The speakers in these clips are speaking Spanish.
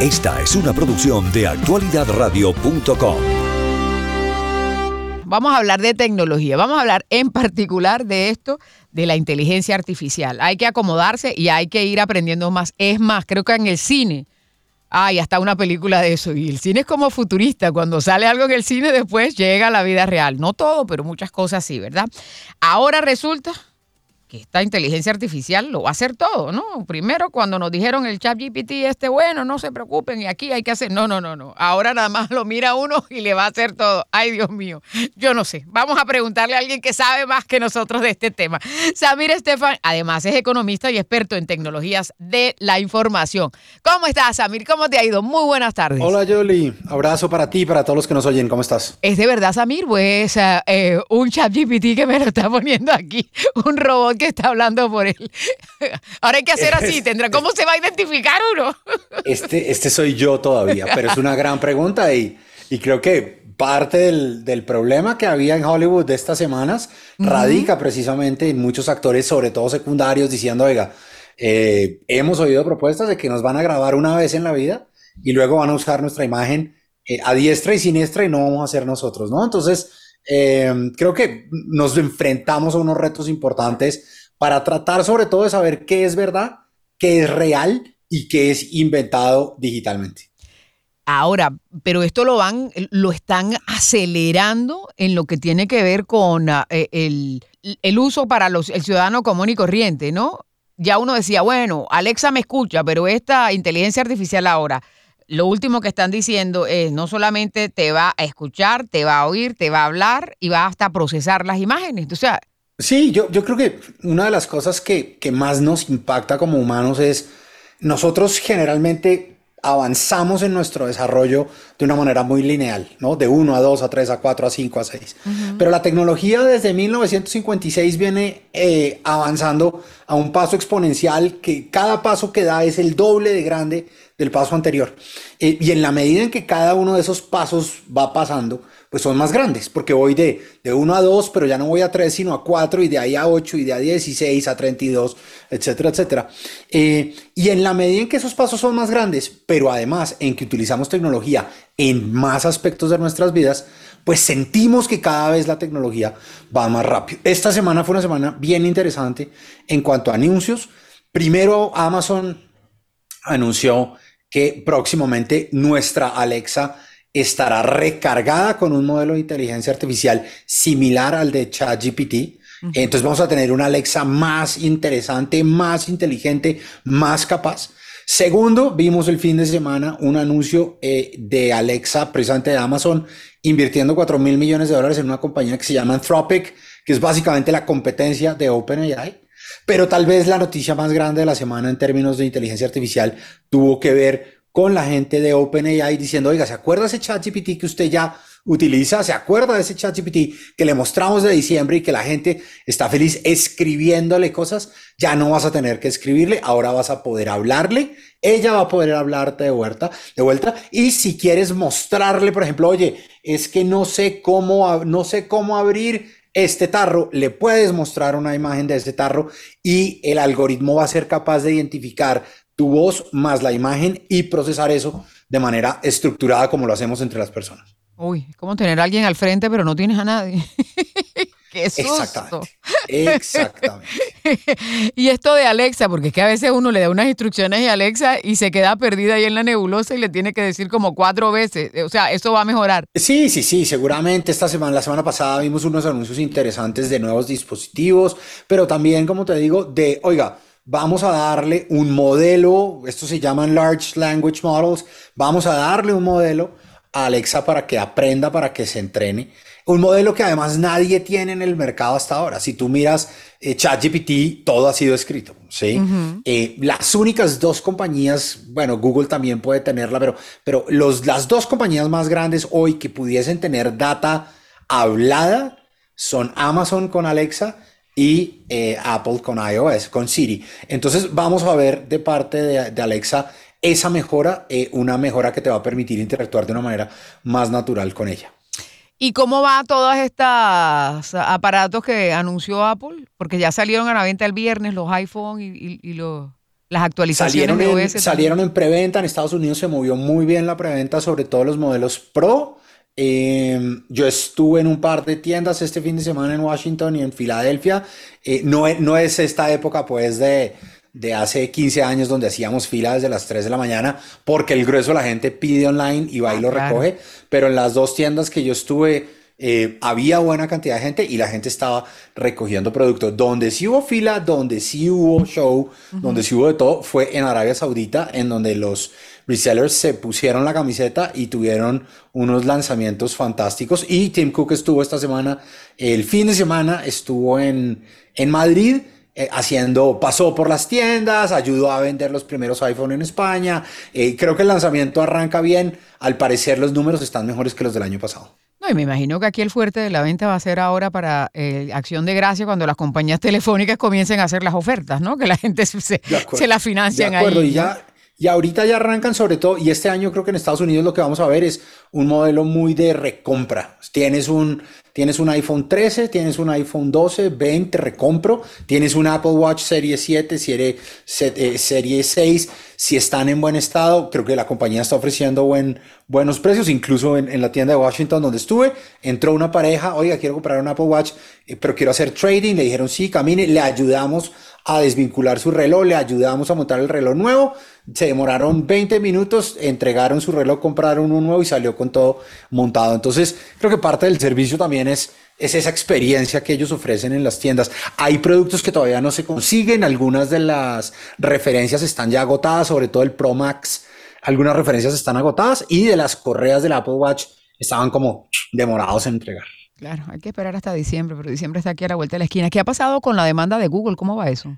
Esta es una producción de actualidadradio.com. Vamos a hablar de tecnología, vamos a hablar en particular de esto, de la inteligencia artificial. Hay que acomodarse y hay que ir aprendiendo más. Es más, creo que en el cine hay hasta una película de eso. Y el cine es como futurista. Cuando sale algo en el cine, después llega a la vida real. No todo, pero muchas cosas sí, ¿verdad? Ahora resulta que esta inteligencia artificial lo va a hacer todo, ¿no? Primero cuando nos dijeron el chat GPT este bueno, no se preocupen y aquí hay que hacer, no, no, no, no, ahora nada más lo mira uno y le va a hacer todo. Ay, Dios mío, yo no sé, vamos a preguntarle a alguien que sabe más que nosotros de este tema. Samir Estefan, además es economista y experto en tecnologías de la información. ¿Cómo estás, Samir? ¿Cómo te ha ido? Muy buenas tardes. Hola, Yoli, abrazo para ti y para todos los que nos oyen, ¿cómo estás? Es de verdad, Samir, pues eh, un chat GPT que me lo está poniendo aquí, un robot que está hablando por él. Ahora hay que hacer así, tendrá. ¿Cómo se va a identificar uno? Este, este soy yo todavía, pero es una gran pregunta y, y creo que parte del, del, problema que había en Hollywood de estas semanas radica precisamente en muchos actores, sobre todo secundarios, diciendo, oiga, eh, hemos oído propuestas de que nos van a grabar una vez en la vida y luego van a usar nuestra imagen eh, a diestra y siniestra y no vamos a ser nosotros, ¿no? Entonces, eh, creo que nos enfrentamos a unos retos importantes para tratar sobre todo de saber qué es verdad, qué es real y qué es inventado digitalmente. Ahora, pero esto lo van, lo están acelerando en lo que tiene que ver con ah, eh, el, el, uso para los, el ciudadano común y corriente, ¿no? Ya uno decía, bueno, Alexa me escucha, pero esta inteligencia artificial ahora, lo último que están diciendo es no solamente te va a escuchar, te va a oír, te va a hablar y va hasta procesar las imágenes. O sea, Sí, yo, yo creo que una de las cosas que, que más nos impacta como humanos es nosotros generalmente avanzamos en nuestro desarrollo de una manera muy lineal, ¿no? De 1 a 2, a 3, a 4, a 5, a 6. Pero la tecnología desde 1956 viene eh, avanzando a un paso exponencial que cada paso que da es el doble de grande del paso anterior. Eh, y en la medida en que cada uno de esos pasos va pasando, pues son más grandes, porque voy de, de 1 a 2, pero ya no voy a 3, sino a 4, y de ahí a 8, y de ahí a 16, a 32, etcétera, etcétera. Eh, y en la medida en que esos pasos son más grandes, pero además en que utilizamos tecnología en más aspectos de nuestras vidas, pues sentimos que cada vez la tecnología va más rápido. Esta semana fue una semana bien interesante en cuanto a anuncios. Primero, Amazon anunció que próximamente nuestra Alexa estará recargada con un modelo de inteligencia artificial similar al de ChatGPT. Entonces vamos a tener una Alexa más interesante, más inteligente, más capaz. Segundo, vimos el fin de semana un anuncio eh, de Alexa, precisamente de Amazon, invirtiendo 4 mil millones de dólares en una compañía que se llama Anthropic, que es básicamente la competencia de OpenAI. Pero tal vez la noticia más grande de la semana en términos de inteligencia artificial tuvo que ver con la gente de OpenAI diciendo, oiga, ¿se acuerda ese ChatGPT que usted ya utiliza? ¿Se acuerda de ese ChatGPT que le mostramos de diciembre y que la gente está feliz escribiéndole cosas? Ya no vas a tener que escribirle, ahora vas a poder hablarle, ella va a poder hablarte de vuelta, de vuelta. Y si quieres mostrarle, por ejemplo, oye, es que no sé cómo, no sé cómo abrir este tarro, le puedes mostrar una imagen de este tarro y el algoritmo va a ser capaz de identificar tu voz más la imagen y procesar eso de manera estructurada como lo hacemos entre las personas. Uy, es como tener a alguien al frente, pero no tienes a nadie. ¡Qué susto! Exactamente. Exactamente. y esto de Alexa, porque es que a veces uno le da unas instrucciones a Alexa y se queda perdida ahí en la nebulosa y le tiene que decir como cuatro veces. O sea, eso va a mejorar. Sí, sí, sí, seguramente esta semana, la semana pasada vimos unos anuncios interesantes de nuevos dispositivos, pero también, como te digo, de, oiga, vamos a darle un modelo, esto se llaman Large Language Models, vamos a darle un modelo a Alexa para que aprenda, para que se entrene. Un modelo que además nadie tiene en el mercado hasta ahora. Si tú miras eh, ChatGPT, todo ha sido escrito, ¿sí? Eh, las únicas dos compañías, bueno, Google también puede tenerla, pero, pero los, las dos compañías más grandes hoy que pudiesen tener data hablada son Amazon con Alexa y eh, Apple con iOS, con Siri. Entonces vamos a ver de parte de, Alexa esa mejora, eh, una mejora que te va a permitir interactuar de una manera más natural con ella. ¿Y cómo va todos estos aparatos que anunció Apple? Porque ya salieron a la venta el viernes los iPhone y, los, las actualizaciones salieron de en, OS. salieron en preventa. En Estados Unidos se movió muy bien la preventa, sobre todo los modelos Pro. Eh, yo estuve en un par de tiendas este fin de semana en Washington y en Filadelfia. Eh, no, es, no es esta época, pues, de, de hace 15 años donde hacíamos fila desde las 3 de la mañana, porque el grueso de la gente pide online y va y Ah, lo claro. recoge. Pero en las dos tiendas que yo estuve, eh, había buena cantidad de gente y la gente estaba recogiendo productos. Donde sí hubo fila, donde sí hubo show, donde sí hubo de todo, fue en Arabia Saudita, en donde los resellers se pusieron la camiseta y tuvieron unos lanzamientos fantásticos. Y Tim Cook estuvo esta semana, el fin de semana, estuvo en, en Madrid. eh, haciendo, pasó por las tiendas, ayudó a vender los primeros iPhone en España. Eh, creo que el lanzamiento arranca bien. Al parecer los números están mejores que los del año pasado. No, y me imagino que aquí el fuerte de la venta va a ser ahora para eh, Acción de Gracia cuando las compañías telefónicas comiencen a hacer las ofertas, ¿no? Que la gente se, se, las financian De acuerdo, ahí. y ya, y ahorita ya arrancan sobre todo, y este año creo que en Estados Unidos lo que vamos a ver es un modelo muy de recompra. Tienes un, tienes un iPhone 13, tienes un iPhone 12, 20, recompro, tienes un Apple Watch Serie 7, serie, se- eh, serie 6, si están en buen estado, creo que la compañía está ofreciendo buen, buenos precios, incluso en, en la tienda de Washington donde estuve, entró una pareja, oiga, quiero comprar un Apple Watch, eh, pero quiero hacer trading, le dijeron sí, camine, le ayudamos a desvincular su reloj, le ayudamos a montar el reloj nuevo, se demoraron 20 minutos, entregaron su reloj, compraron uno nuevo y salió con todo montado. Entonces, creo que parte del servicio también es, es esa experiencia que ellos ofrecen en las tiendas. Hay productos que todavía no se consiguen, algunas de las referencias están ya agotadas, sobre todo el Pro Max, algunas referencias están agotadas y de las correas del Apple Watch estaban como demorados en entregar. Claro, hay que esperar hasta diciembre, pero diciembre está aquí a la vuelta de la esquina. ¿Qué ha pasado con la demanda de Google? ¿Cómo va eso?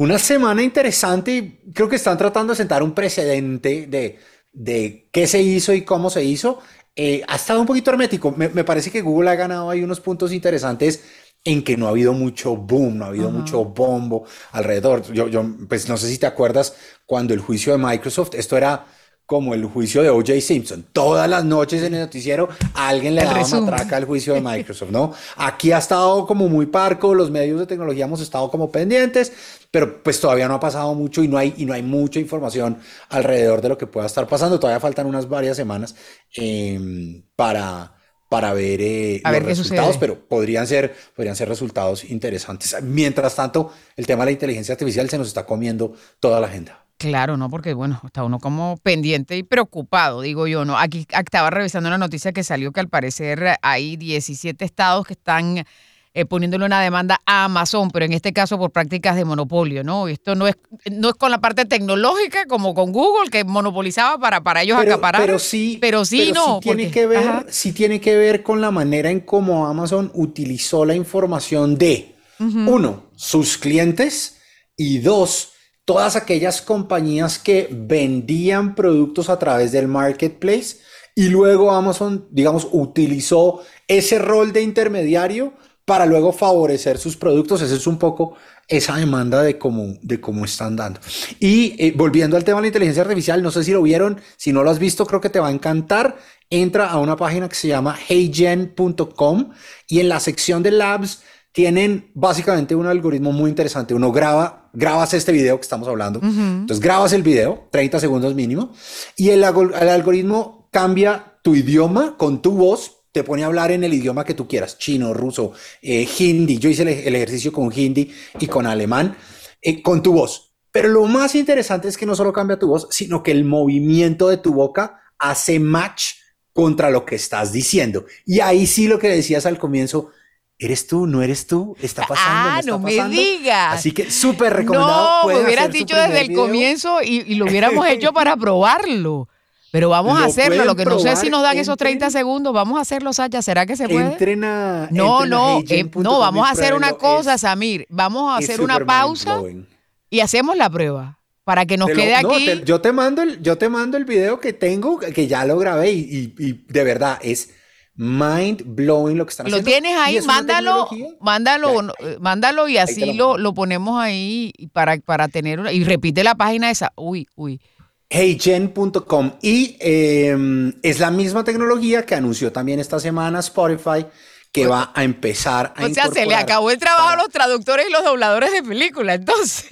Una semana interesante y creo que están tratando de sentar un precedente de, de qué se hizo y cómo se hizo. Eh, ha estado un poquito hermético. Me, me parece que Google ha ganado ahí unos puntos interesantes en que no ha habido mucho boom, no ha habido mucho bombo alrededor. Yo, yo, pues no sé si te acuerdas cuando el juicio de Microsoft, esto era como el juicio de O.J. Simpson. Todas las noches en el noticiero alguien le resumen. matraca al juicio de Microsoft, ¿no? Aquí ha estado como muy parco, los medios de tecnología hemos estado como pendientes, pero pues todavía no ha pasado mucho y no hay, y no hay mucha información alrededor de lo que pueda estar pasando. Todavía faltan unas varias semanas eh, para, para ver, eh, los ver resultados, sucede. pero podrían ser, podrían ser resultados interesantes. Mientras tanto, el tema de la inteligencia artificial se nos está comiendo toda la agenda. Claro, no, porque bueno, está uno como pendiente y preocupado, digo yo, ¿no? Aquí estaba revisando una noticia que salió que al parecer hay 17 estados que están eh, poniéndole una demanda a Amazon, pero en este caso por prácticas de monopolio, ¿no? Esto no es, no es con la parte tecnológica como con Google, que monopolizaba para, para ellos acaparar. pero sí, pero sí, no. tiene porque- que ver, ajá. sí tiene que ver con la manera en cómo Amazon utilizó la información de uno, sus clientes y dos, todas aquellas compañías que vendían productos a través del marketplace y luego Amazon, digamos, utilizó ese rol de intermediario para luego favorecer sus productos. Esa es un poco esa demanda de cómo, de cómo están dando. Y eh, volviendo al tema de la inteligencia artificial, no sé si lo vieron, si no lo has visto, creo que te va a encantar. Entra a una página que se llama heygen.com y en la sección de labs tienen básicamente un algoritmo muy interesante. Uno graba, grabas este video que estamos hablando. Entonces grabas el video, 30 segundos mínimo, y el, algo- el algoritmo cambia tu idioma con tu voz. Te pone a hablar en el idioma que tú quieras, chino, ruso, eh, hindi. Yo hice el, el ejercicio con hindi y con alemán, eh, con tu voz. Pero lo más interesante es que no solo cambia tu voz, sino que el movimiento de tu boca hace match contra lo que estás diciendo. Y ahí sí lo que decías al comienzo, ¿eres tú? ¿No eres tú? ¿Está pasando? Ah, está no me pasando?". digas. Así que súper recomendado. No, me hubieras dicho desde el video. comienzo y, y lo hubiéramos hecho para probarlo. Pero vamos a Lo hacerlo. Lo que no sé si nos dan esos 30 entren. segundos. Vamos a hacerlo, Sasha. ¿Será que se puede? Entren a, no, no, eh, no, vamos a hacer una cosa, Es- Samir. Vamos a hacer una pausa y hacemos la prueba para que nos lo- quede no, aquí. te- yo te mando el, yo te mando el video que tengo, que ya lo grabé y, y- y de verdad es mind blowing lo que están Lo haciendo. tienes Y ahí, mándalo, mándalo, eh, mándalo y así lo lo, lo ponemos ahí para, para tener una, y repite la página esa. Uy, uy. heygen.com y eh, es la misma tecnología que anunció también esta semana Spotify que va a empezar a O sea, se le acabó el trabajo a los traductores y los dobladores de película, entonces.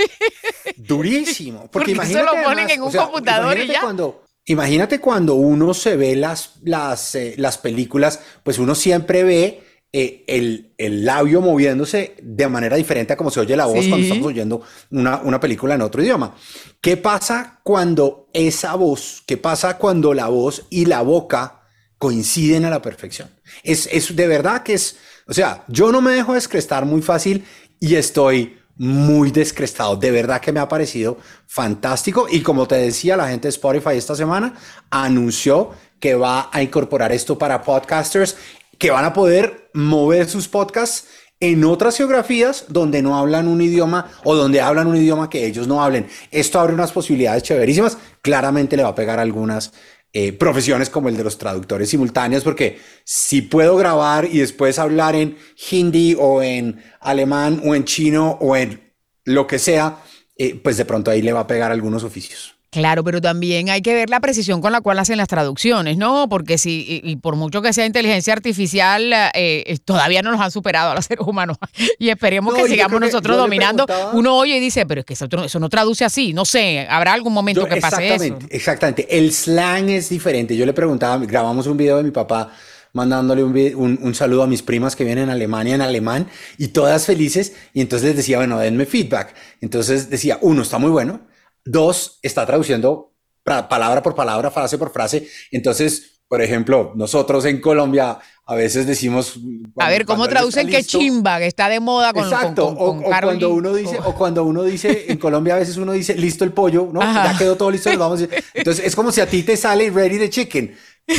Durísimo. Porque, Porque imagínate. eso lo ponen además, en un o sea, computador y ya. Cuando, imagínate cuando uno se ve las, las, eh, las películas, pues uno siempre ve eh, el, el labio moviéndose de manera diferente a como se oye la voz Sí. cuando estamos oyendo una, una película en otro idioma. ¿Qué pasa cuando esa voz, qué pasa cuando la voz y la boca coinciden a la perfección? Es, es de verdad que es, o sea, yo no me dejo descrestar muy fácil y estoy muy descrestado. De verdad que me ha parecido fantástico. Y como te decía, la gente de Spotify esta semana anunció que va a incorporar esto para podcasters que van a poder mover sus podcasts en otras geografías donde no hablan un idioma o donde hablan un idioma que ellos no hablen. Esto abre unas posibilidades chéverísimas. Claramente le va a pegar algunas eh, profesiones como el de los traductores simultáneos, porque si puedo grabar y después hablar en hindi o en alemán o en chino o en lo que sea, eh, pues de pronto ahí le va a pegar algunos oficios. Claro, pero también hay que ver la precisión con la cual hacen las traducciones, ¿no? Porque si, y, por mucho que sea inteligencia artificial, eh, todavía no nos han superado a los seres humanos. Y esperemos No, que sigamos que nosotros dominando. Uno oye y dice, pero es que eso, no- eso no traduce así. No sé, habrá algún momento Yo- que pase eso. exactamente, exactamente. El slang es diferente. Yo le preguntaba, grabamos un video de mi papá mandándole un, un- un saludo a mis primas que vienen en Alemania en alemán y todas felices. Y entonces les decía, bueno, denme feedback. Entonces decía, uno, está muy bueno. Dos, está traduciendo palabra por palabra, frase por frase. Entonces, por ejemplo, nosotros en Colombia a veces decimos... a cuando- ver, ¿cómo traducen que listo- chimba, que está de moda con, Exacto, con, con- o, con o Karol cuando uno dice, Oh. o cuando uno dice, en Colombia a veces uno dice, listo el pollo, ¿no? Ajá. Ya quedó todo listo, nos vamos. Entonces es como si a ti te sale ready the chicken.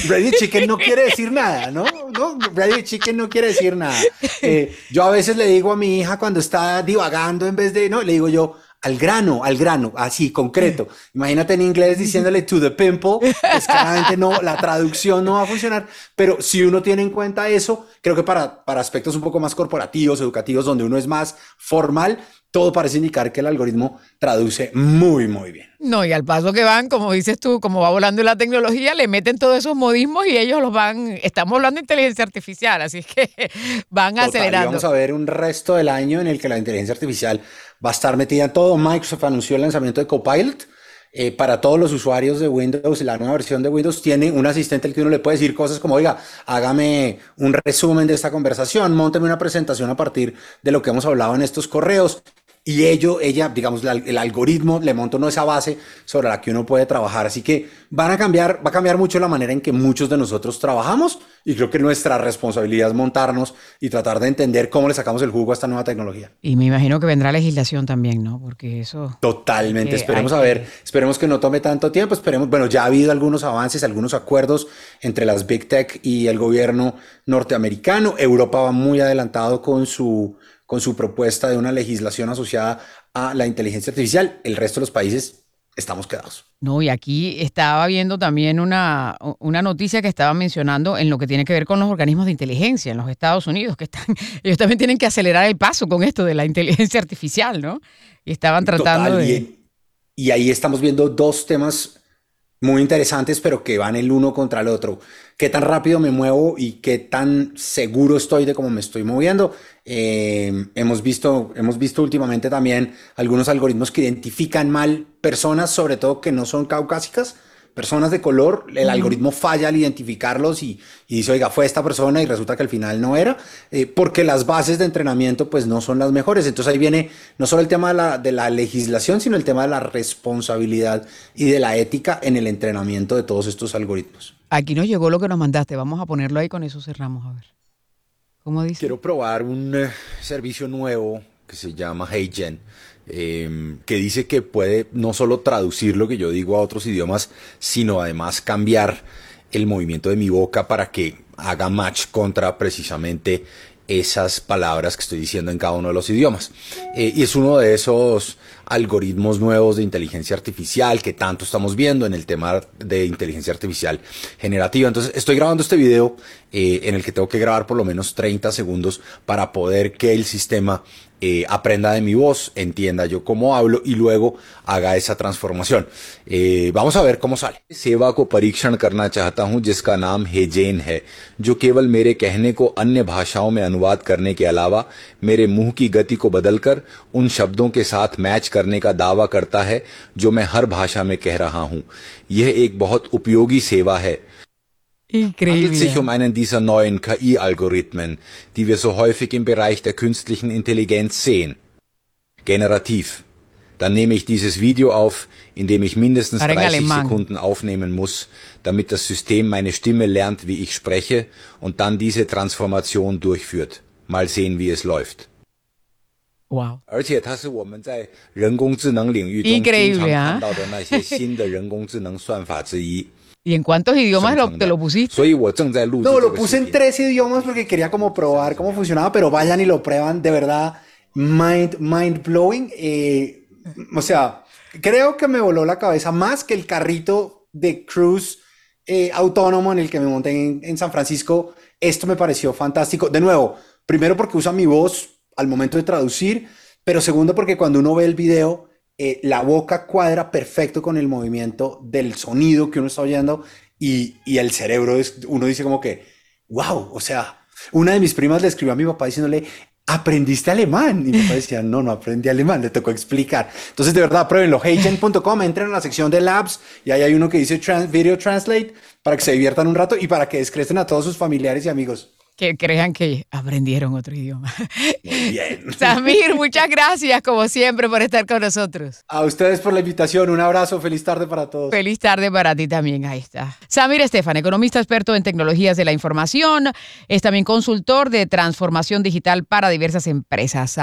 Ready the chicken no quiere decir nada, ¿no? ¿No? Ready the chicken no quiere decir nada. Eh, yo a veces le digo a mi hija cuando está divagando en vez de, no, le digo yo, al grano, al grano, así, concreto. Imagínate en inglés diciéndole to the pimple, pues claramente no, la traducción no va a funcionar, pero si uno tiene en cuenta eso, creo que para, para aspectos un poco más corporativos, educativos, donde uno es más formal, todo parece indicar que el algoritmo traduce muy, muy bien. No, y al paso que van, como dices tú, como va volando la tecnología, le meten todos esos modismos y ellos los van, estamos hablando de inteligencia artificial, así que van Total, y acelerando. Vamos a ver un resto del año en el que la inteligencia artificial va a estar metida en todo. Microsoft anunció el lanzamiento de Copilot. eh, para todos los usuarios de Windows, la nueva versión de Windows tiene un asistente al que uno le puede decir cosas como, oiga, hágame un resumen de esta conversación, monteme una presentación a partir de lo que hemos hablado en estos correos. Y ello, ella, digamos, la- el algoritmo le monta uno esa base sobre la que uno puede trabajar. Así que van a cambiar, va a cambiar mucho la manera en que muchos de nosotros trabajamos. Y creo que nuestra responsabilidad es montarnos y tratar de entender cómo le sacamos el jugo a esta nueva tecnología. Y me imagino que vendrá legislación también, ¿no? Porque eso... Totalmente. Esperemos hay a ver, esperemos que no tome tanto tiempo. Esperemos, bueno, ya ha habido algunos avances, algunos acuerdos entre las Big Tech y el gobierno norteamericano. Europa va muy adelantado con su, con su propuesta de una legislación asociada a la inteligencia artificial. El resto de los países estamos quedados. No, y aquí estaba viendo también una, una noticia que estaba mencionando en lo que tiene que ver con los organismos de inteligencia en los Estados Unidos, que están, ellos también tienen que acelerar el paso con esto de la inteligencia artificial, ¿no? Y estaban tratando Total, de... y, y ahí estamos viendo dos temas muy interesantes, pero que van el uno contra el otro. ¿Qué tan rápido me muevo y qué tan seguro estoy de cómo me estoy moviendo? Eh, hemos, visto, hemos visto últimamente también algunos algoritmos que identifican mal personas, sobre todo que no son caucásicas, personas de color. El algoritmo falla al identificarlos y, y dice, oiga, fue esta persona y resulta que al final no era, eh, porque las bases de entrenamiento pues no son las mejores. Entonces ahí viene no solo el tema de la, de la legislación, sino el tema de la responsabilidad y de la ética en el entrenamiento de todos estos algoritmos. Aquí nos llegó lo que nos mandaste, vamos a ponerlo ahí, con eso cerramos, a ver. ¿Cómo dice? Quiero probar un eh, servicio nuevo que se llama HeyGen, eh, que dice que puede no solo traducir lo que yo digo a otros idiomas, sino además cambiar el movimiento de mi boca para que haga match contra precisamente esas palabras que estoy diciendo en cada uno de los idiomas. Eh, y es uno de esos algoritmos nuevos de inteligencia artificial que tanto estamos viendo en el tema de inteligencia artificial generativa. Entonces estoy grabando este video eh, en el que tengo que grabar por lo menos 30 segundos para poder que el sistema eh, aprenda de mi voz, entienda yo cómo hablo y luego haga esa transformación. Eh, vamos a ver cómo sale. सेवा को परीक्षण करना चाहता हूं जिसका नाम हेजेन है जो केवल मेरे कहने को अन्य भाषाओं में अनुवाद करने के अलावा मेरे मुंह की गति को बदलकर उन शब्दों के साथ मैच करने का दावा करता है जो मैं हर भाषा में कह रहा हूं यह एक बहुत उपयोगी सेवा है handelt sich um einen dieser neuen KI-Algorithmen, die wir so häufig im Bereich der künstlichen Intelligenz sehen. Generativ. Dann nehme ich dieses Video auf, in dem ich mindestens 30 Sekunden aufnehmen muss, damit das System meine Stimme lernt, wie ich spreche und dann diese Transformation durchführt. Mal sehen, wie es läuft. Wow. 而且它是我们在人工智能领域中经常看到的那些新的人工智能算法之一。¿Y en cuántos idiomas lo, te lo pusiste? No, lo puse en tres idiomas porque quería como probar cómo funcionaba, pero vayan y lo prueban, de verdad, mind, mind blowing. Eh, o sea, creo que me voló la cabeza más que el carrito de cruise eh, autónomo en el que me monté en, en San Francisco. Esto me pareció fantástico. De nuevo, primero porque usa mi voz al momento de traducir, pero segundo porque cuando uno ve el video eh, la boca cuadra perfecto con el movimiento del sonido que uno está oyendo y, y, el cerebro es, uno dice como que, wow, o sea, una de mis primas le escribió a mi papá diciéndole, aprendiste alemán. Y mi papá decía, no, no aprendí alemán, le tocó explicar. Entonces, de verdad, pruébenlo. Heygen.com, entren a la sección de labs y ahí hay uno que dice Video Translate para que se diviertan un rato y para que descrecen a todos sus familiares y amigos que crean que aprendieron otro idioma. Muy bien. Samir, muchas gracias como siempre por estar con nosotros. A ustedes por la invitación, un abrazo, feliz tarde para todos. Feliz tarde para ti también, ahí está. Samir Estefan, economista experto en tecnologías de la información, es también consultor de transformación digital para diversas empresas.